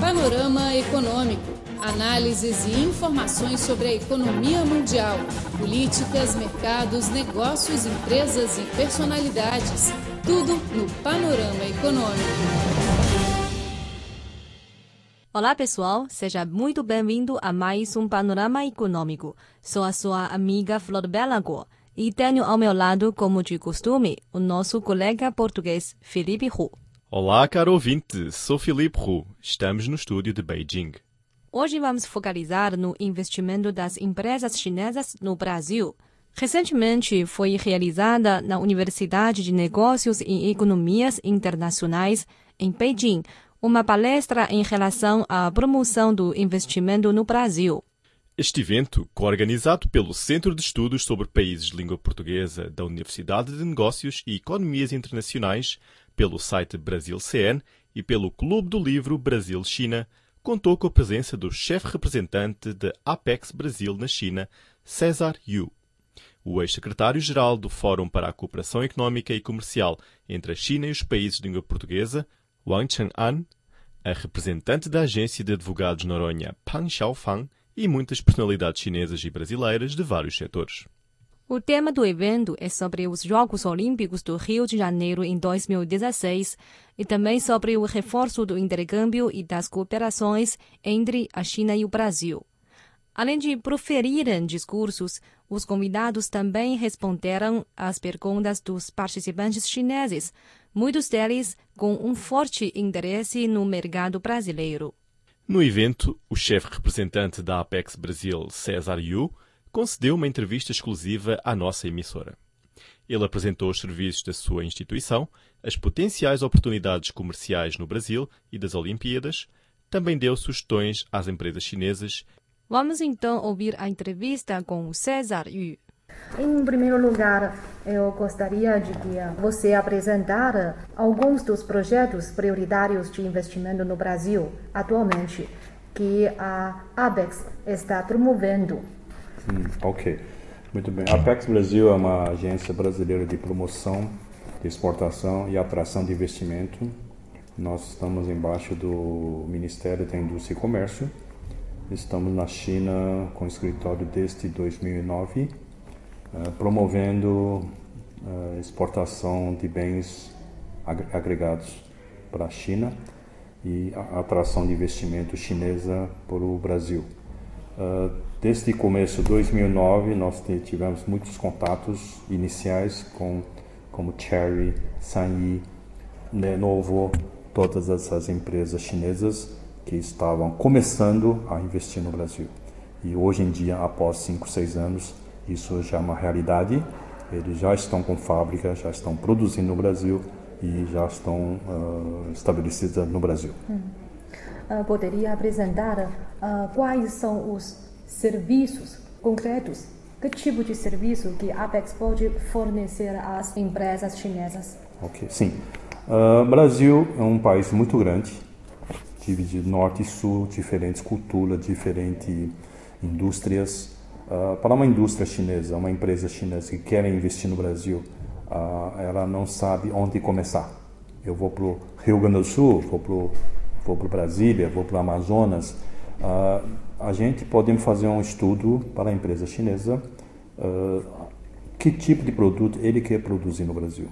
Panorama Econômico. Análises e informações sobre a economia mundial, políticas, mercados, negócios, empresas e personalidades. Tudo no Panorama Econômico. Olá, pessoal. Seja muito bem-vindo a mais um Panorama Econômico. Sou a sua amiga Flor Belagor e tenho ao meu lado, como de costume, o nosso colega português Felipe Hu. Olá, caro ouvinte. Sou Felipe Hu. Estamos no estúdio de Beijing. Hoje vamos focalizar no investimento das empresas chinesas no Brasil. Recentemente foi realizada na Universidade de Negócios e Economias Internacionais, em Beijing, uma palestra em relação à promoção do investimento no Brasil. Este evento, coorganizado pelo Centro de Estudos sobre Países de Língua Portuguesa da Universidade de Negócios e Economias Internacionais, pelo site Brasil CN e pelo Clube do Livro Brasil-China, contou com a presença do chefe representante da Apex Brasil na China, César Yu. O ex-secretário-geral do Fórum para a Cooperação Económica e Comercial entre a China e os países de língua portuguesa, Wang Cheng'an, a representante da agência de advogados Noronha, Pang Xiaofang, e muitas personalidades chinesas e brasileiras de vários setores. O tema do evento é sobre os Jogos Olímpicos do Rio de Janeiro em 2016 e também sobre o reforço do intercâmbio e das cooperações entre a China e o Brasil. Além de proferirem discursos, os convidados também responderam às perguntas dos participantes chineses, muitos deles com um forte interesse no mercado brasileiro. No evento, o chefe representante da Apex Brasil, César Yu, concedeu uma entrevista exclusiva à nossa emissora. Ele apresentou os serviços da sua instituição, as potenciais oportunidades comerciais no Brasil e das Olimpíadas, também deu sugestões às empresas chinesas. Vamos então ouvir a entrevista com César Yu. Em primeiro lugar, eu gostaria de que você apresentar alguns dos projetos prioritários de investimento no Brasil atualmente que a ABEX está promovendo. Hum, ok, muito bem. A Apex Brasil é uma agência brasileira de promoção, de exportação e atração de investimento. Nós estamos embaixo do Ministério da Indústria e Comércio. Estamos na China com escritório desde 2009 eh, promovendo uh, exportação de bens ag agregados para a China e a atração de investimento chinesa para o Brasil. Desde o começo de 2009, nós tivemos muitos contatos iniciais com como Cherry, Sanyi, Lenovo, todas essas empresas chinesas que estavam começando a investir no Brasil. E hoje em dia, após 5, 6 anos, isso já é uma realidade. Eles já estão com fábrica, já estão produzindo no Brasil e já estão uh, estabelecidas no Brasil. Hum. Uh, poderia apresentar uh, quais são os serviços concretos? Que tipo de serviço que a Apex pode fornecer às empresas chinesas? Ok, sim. O Brasil é um país muito grande, dividido norte e sul, diferentes culturas, diferentes indústrias. Uh, para uma indústria chinesa, uma empresa chinesa que quer investir no Brasil, uh, ela não sabe onde começar. Eu vou para o Rio Grande do Sul, vou para vou Brasília, vou para o Amazonas. Uh, a gente pode fazer um estudo para a empresa chinesa que tipo de produto ele quer produzir no Brasil,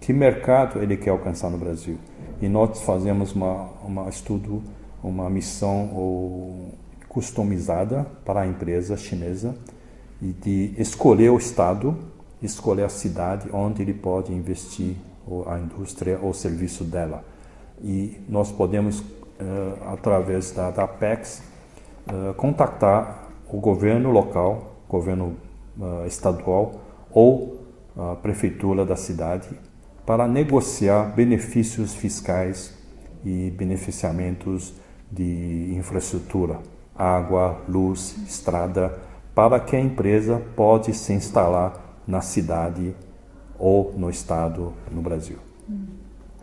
que mercado ele quer alcançar no Brasil. E nós fazemos uma, uma estudo, uma missão ou customizada para a empresa chinesa e de escolher o estado, escolher a cidade onde ele pode investir a indústria ou serviço dela. E nós podemos, uh, através da, da Apex, uh, contactar o governo local, governo uh, estadual ou a prefeitura da cidade para negociar benefícios fiscais e beneficiamentos de infraestrutura água, luz, estrada, para que a empresa pode se instalar na cidade ou no estado no Brasil.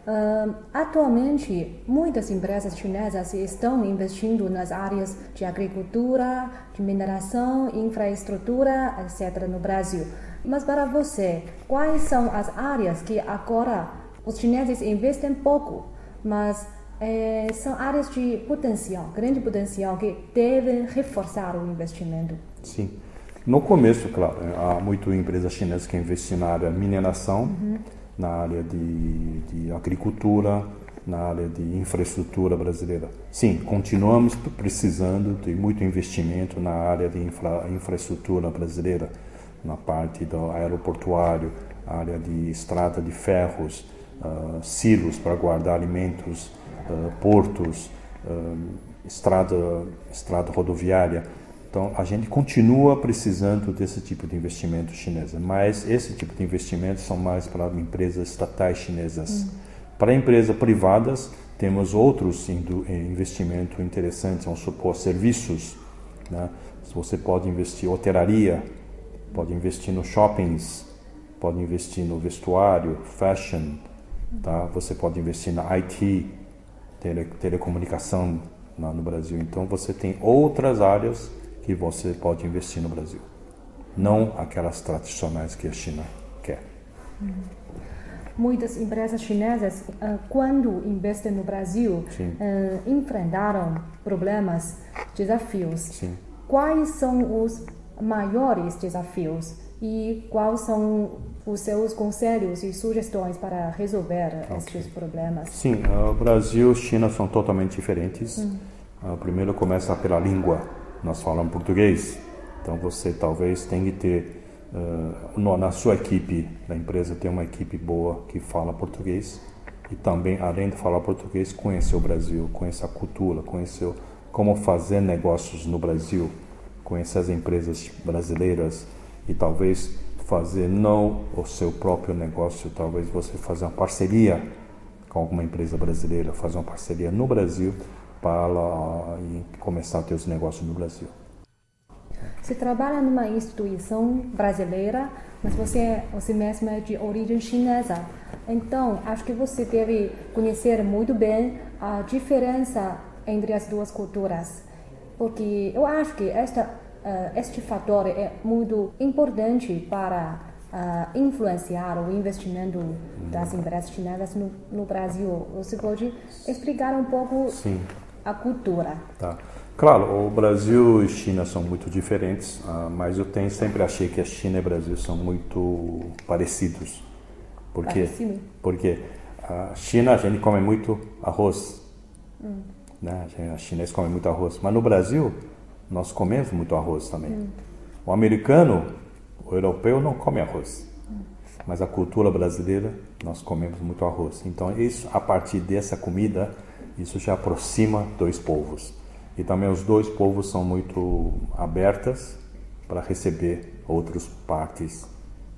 Uh, atualmente, muitas empresas chinesas estão investindo nas áreas de agricultura, de mineração, infraestrutura, etc. no Brasil. Mas para você, quais são as áreas que agora os chineses investem pouco, mas é, são áreas de potencial, grande potencial, que devem reforçar o investimento. Sim. No começo, claro, há muitas empresas chinesas que investem na área de mineração, uhum. Na área de, de agricultura, na área de infraestrutura brasileira. Sim, continuamos precisando de muito investimento na área de infra, infraestrutura brasileira, na parte do aeroportuário, área de estrada de ferros, uh, silos para guardar alimentos, uh, portos, uh, estrada, estrada rodoviária. Então, a gente continua precisando desse tipo de investimento chinês, mas esse tipo de investimentos são mais para empresas estatais chinesas. Uhum. Para empresas privadas, temos outros investimentos interessantes, vamos supor, serviços. Né? Você pode investir em hotelaria, pode investir no shoppings, pode investir no vestuário, fashion, tá? Você pode investir na IT, tele, telecomunicação no Brasil. Então você tem outras áreas que você pode investir no Brasil, não aquelas tradicionais que a China quer. Uhum muitas empresas chinesas, uh, quando investem no Brasil, uh, enfrentaram problemas, desafios. Sim. Quais são os maiores desafios e quais são os seus conselhos e sugestões para resolver okay. estes problemas? Sim, o Brasil e China são totalmente diferentes. Hum. Uh, primeiro começa pela língua. Nós falamos português, então você talvez tenha que ter uh, na sua equipe da empresa tem uma equipe boa que fala português e também além de falar português conhecer o Brasil, conhecer a cultura, conhecer como fazer negócios no Brasil, conhecer as empresas brasileiras e talvez fazer não o seu próprio negócio, talvez você fazer uma parceria com alguma empresa brasileira, fazer uma parceria no Brasil para começar a ter os negócios no Brasil. Você trabalha numa instituição brasileira, mas você, você mesmo é de origem chinesa. Então, acho que você deve conhecer muito bem a diferença entre as duas culturas. Porque eu acho que esta, uh, este fator é muito importante para uh, influenciar o investimento das empresas chinesas no, no Brasil. Você pode explicar um pouco Sim. A cultura? Tá. Claro, o Brasil e China são muito diferentes, uh, mas eu tenho, sempre achei que a China e o Brasil são muito parecidos. Porque, Parecido. porque a China a gente come muito arroz, hum. né? a chinês come muito arroz, mas no Brasil nós comemos muito arroz também. Hum. O americano, o europeu não come arroz, hum. mas a cultura brasileira nós comemos muito arroz. Então isso, a partir dessa comida, isso já aproxima dois povos. E também os dois povos são muito abertas para receber outras partes.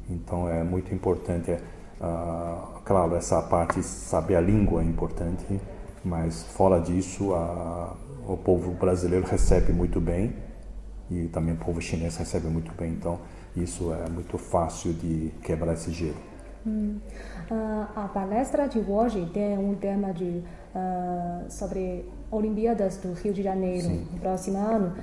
Então é muito importante, uh, claro, essa parte saber a língua é importante, mas fora disso, uh, o povo brasileiro recebe muito bem e também o povo chinês recebe muito bem. Então isso é muito fácil de quebrar esse gelo. Hum. Uh, a palestra de hoje tem um tema de, sobre Olimpíadas do Rio de Janeiro Sim. no próximo ano.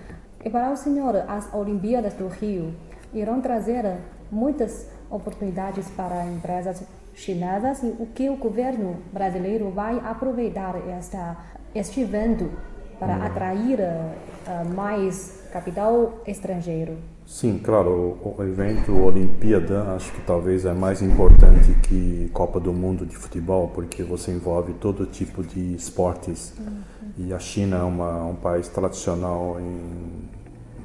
E para o senhor, as Olimpíadas do Rio irão trazer muitas oportunidades para empresas chinesas e o que o governo brasileiro vai aproveitar esta, este evento para hum. atrair uh, mais capital estrangeiro? Sim, claro, o, evento Olimpíada acho que talvez é mais importante que Copa do Mundo de futebol, porque você envolve todo tipo de esportes. Uhum. E a China é uma, um país tradicional em,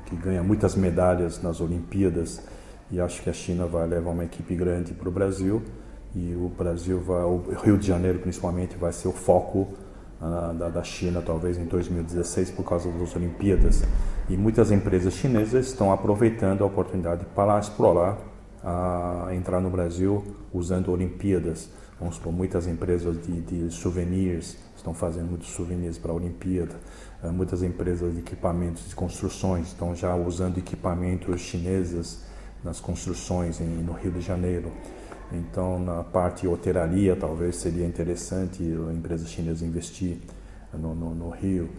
que ganha muitas medalhas nas Olimpíadas. E acho que a China vai levar uma equipe grande para o Brasil. E o Brasil vai, o Rio de Janeiro principalmente, vai ser o foco da, da China, talvez em 2016, por causa das Olimpíadas. E muitas empresas chinesas estão aproveitando a oportunidade para explorar, a entrar no Brasil usando Olimpíadas. Vamos supor, muitas empresas de, de souvenirs estão fazendo muitos souvenirs para a Olimpíada. Uh, muitas empresas de equipamentos de construções estão já usando equipamentos chineses nas construções em, no Rio de Janeiro. Então, na parte hotelaria, talvez seria interessante a empresa chinesa investir no, no, no Rio,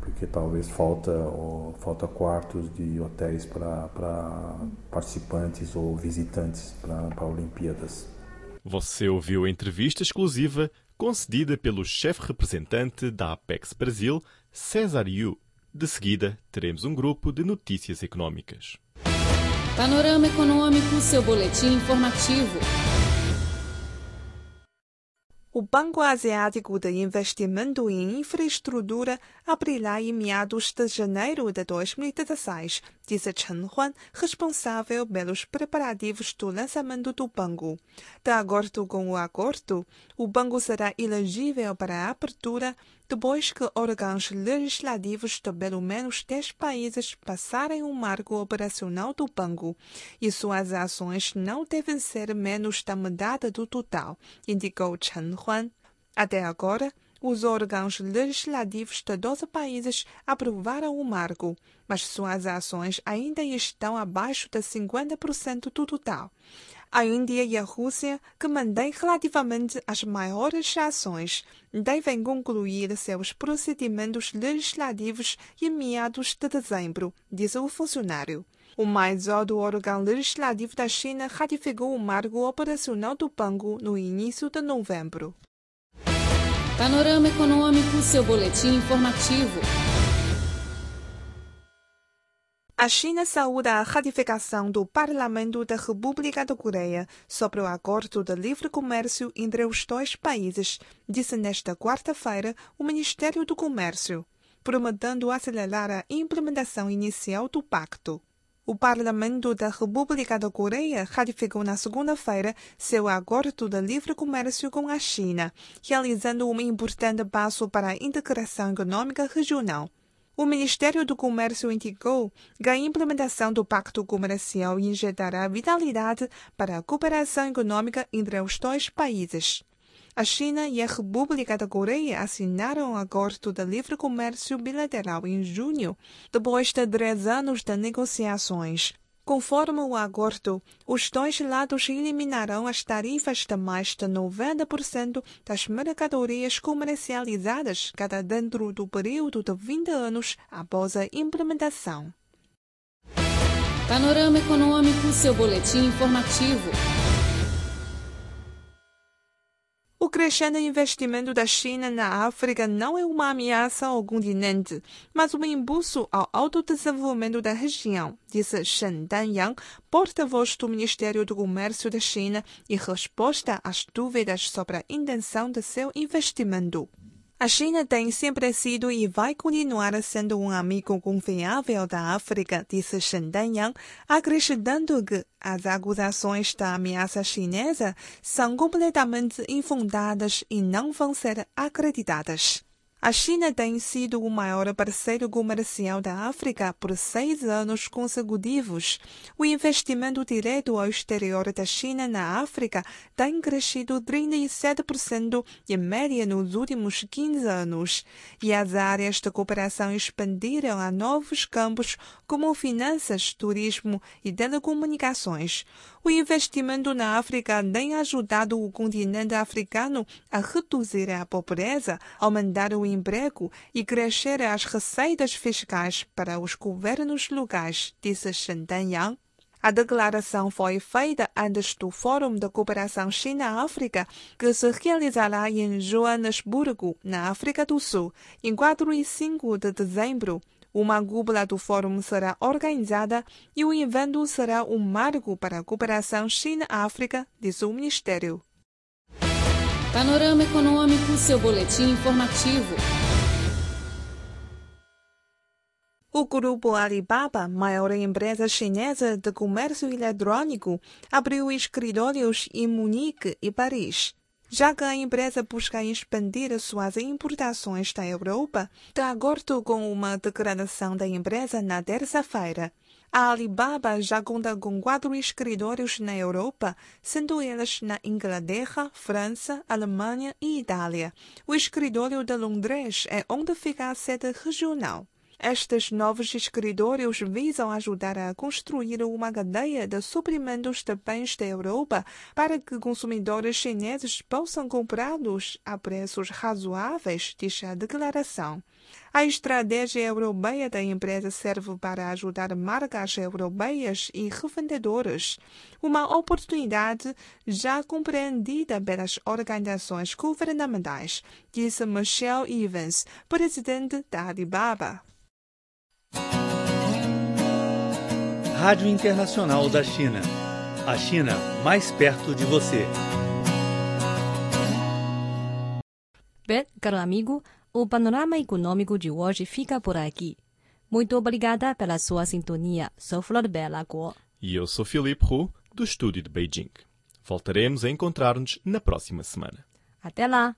porque talvez falta, ou, falta quartos de hotéis para participantes ou visitantes para Olimpíadas. Você ouviu a entrevista exclusiva concedida pelo chefe representante da Apex Brasil, César Yu. De seguida, teremos um grupo de notícias econômicas. Panorama Econômico, seu boletim informativo. O Banco Asiático de Investimento em Infraestrutura abrirá em meados de janeiro de 2016, disse Chen Huan, responsável pelos preparativos do lançamento do banco. De acordo com o acordo, o banco será elegível para a abertura depois que órgãos legislativos de pelo menos 10 países passarem o marco operacional do banco e suas ações não devem ser menos da metade do total, indicou Chen Huan. Até agora, os órgãos legislativos de 12 países aprovaram o marco, mas suas ações ainda estão abaixo de 50% do total. A Índia e a Rússia, que mantêm relativamente as maiores ações, devem concluir seus procedimentos legislativos em meados de dezembro, disse o funcionário. O mais alto órgão legislativo da China ratificou o marco operacional do banco no início de novembro. Panorama Econômico, seu boletim informativo. A China saúda a ratificação do Parlamento da República da Coreia sobre o acordo de livre comércio entre os dois países, disse nesta quarta-feira o Ministério do Comércio, prometendo acelerar a implementação inicial do pacto. O Parlamento da República da Coreia ratificou na segunda-feira seu acordo de livre comércio com a China, realizando um importante passo para a integração econômica regional. O Ministério do Comércio indicou que a implementação do Pacto Comercial injetará vitalidade para a cooperação econômica entre os dois países. A China e a República da Coreia assinaram um acordo de livre comércio bilateral em junho, depois de três anos de negociações. Conforme o acordo, os dois lados eliminarão as tarifas de mais de 90% das mercadorias comercializadas cada dentro do período de 20 anos após a implementação. Panorama Econômico, seu boletim informativo. O crescente investimento da China na África não é uma ameaça ao continente, mas um impulso ao autodesenvolvimento da região, disse Shen Danyang, porta-voz do Ministério do Comércio da China, em resposta às dúvidas sobre a intenção de seu investimento. A China tem sempre sido e vai continuar sendo um amigo confiável da África, disse Shen Danyang, acrescentando que as acusações da ameaça chinesa são completamente infundadas e não vão ser acreditadas. A China tem sido o maior parceiro comercial da África por seis anos consecutivos. O investimento direto ao exterior da China na África tem crescido 37% em média nos últimos 15 anos, e as áreas de cooperação expandiram a novos campos como finanças, turismo e telecomunicações. O investimento na África tem ajudado o continente africano a reduzir a pobreza, aumentar o emprego e crescer as receitas fiscais para os governos locais, disse Shen Danyang. A declaração foi feita antes do Fórum de Cooperação China-África, que se realizará em Joanesburgo, na África do Sul, em 4 e 5 de dezembro. Uma cúpula do fórum será organizada e o evento será um marco para a cooperação China-África, diz o Ministério. Panorama Econômico, seu boletim informativo. O grupo Alibaba, maior empresa chinesa de comércio eletrônico, abriu escritórios em Munique e Paris já que a empresa busca expandir suas importações da Europa, de acordo com uma declaração da empresa na terça-feira. A Alibaba já conta com quatro escritórios na Europa, sendo eles na Inglaterra, França, Alemanha e Itália. O escritório de Londres é onde fica a sede regional. Estes novos escritórios visam ajudar a construir uma cadeia de suprimentos de bens da Europa para que consumidores chineses possam comprá-los a preços razoáveis, diz a declaração. A estratégia europeia da empresa serve para ajudar marcas europeias e revendedores, uma oportunidade já compreendida pelas organizações governamentais, disse Michelle Evans, presidente da Alibaba. Rádio Internacional da China. A China mais perto de você. Bem, caro amigo, o panorama econômico de hoje fica por aqui. Muito obrigada pela sua sintonia. Sou Flor Bela Guo. E eu sou Filipe Hu, do estúdio de Beijing. Voltaremos a encontrar-nos na próxima semana. Até lá!